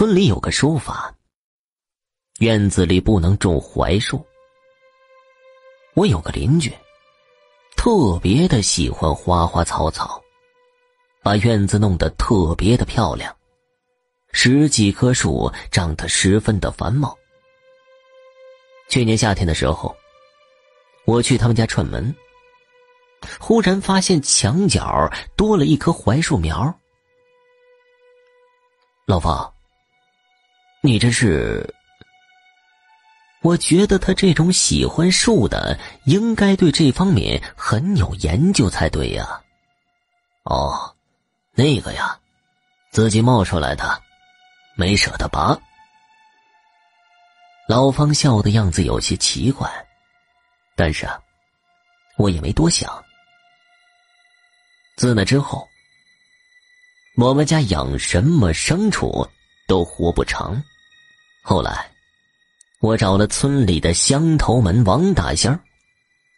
村里有个说法，院子里不能种槐树。我有个邻居，特别的喜欢花花草草，把院子弄得特别的漂亮，十几棵树长得十分的繁茂。去年夏天的时候，我去他们家串门，忽然发现墙角多了一棵槐树苗。老方，你这是？我觉得他这种喜欢树的，应该对这方面很有研究才对呀。哦，那个呀，自己冒出来的，没舍得拔。老方笑的样子有些奇怪，但是啊，我也没多想。自那之后，我们家养什么牲畜都活不长。后来。我找了村里的乡头门王大仙儿，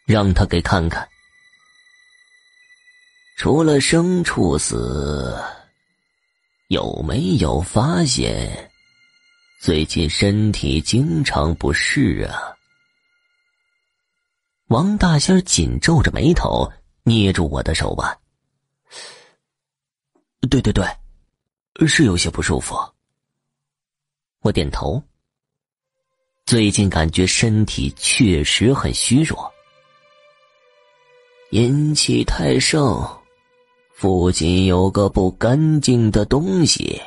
让他给看看。除了牲畜死，有没有发现最近身体经常不适啊？王大仙儿紧皱着眉头，捏住我的手腕。对对对，是有些不舒服。我点头。最近感觉身体确实很虚弱，阴气太盛，附近有个不干净的东西。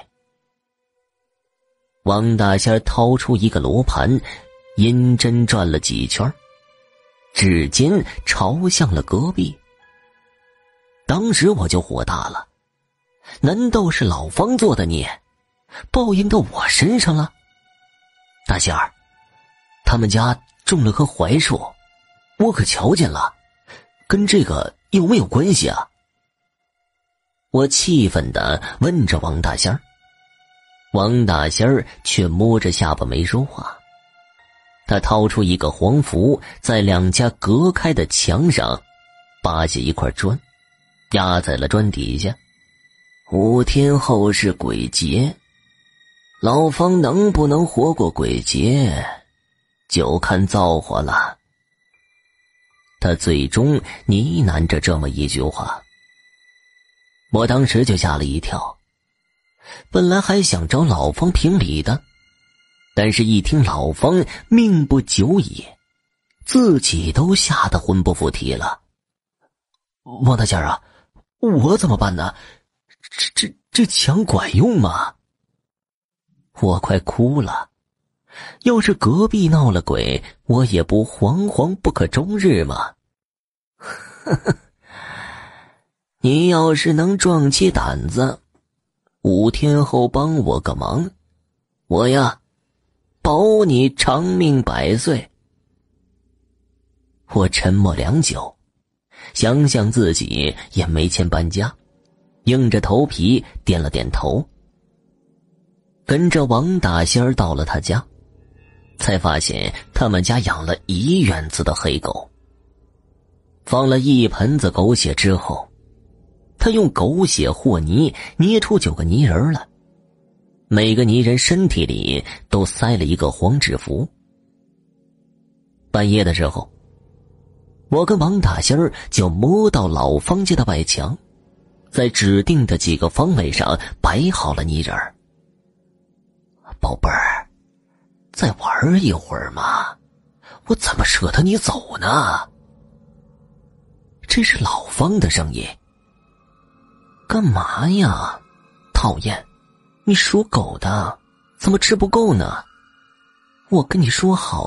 王大仙掏出一个罗盘，阴针转了几圈，指尖朝向了隔壁。当时我就火大了，难道是老方做的孽，报应到我身上了？大仙儿。他们家种了棵槐树，我可瞧见了，跟这个有没有关系啊？我气愤的问着王大仙儿，王大仙儿却摸着下巴没说话。他掏出一个黄符，在两家隔开的墙上扒下一块砖，压在了砖底下。五天后是鬼节，老方能不能活过鬼节？就看造化了。他最终呢喃着这么一句话，我当时就吓了一跳。本来还想找老方评理的，但是一听老方命不久矣，自己都吓得魂不附体了。王大仙啊，我怎么办呢？这这这墙管用吗？我快哭了。要是隔壁闹了鬼，我也不惶惶不可终日吗？呵 呵你要是能壮起胆子，五天后帮我个忙，我呀，保你长命百岁。我沉默良久，想想自己也没钱搬家，硬着头皮点了点头，跟着王大仙到了他家。才发现他们家养了一院子的黑狗。放了一盆子狗血之后，他用狗血和泥捏出九个泥人来，每个泥人身体里都塞了一个黄纸符。半夜的时候，我跟王大仙就摸到老方家的外墙，在指定的几个方位上摆好了泥人儿。宝贝儿。再玩一会儿嘛，我怎么舍得你走呢？这是老方的声音。干嘛呀？讨厌！你属狗的，怎么吃不够呢？我跟你说好。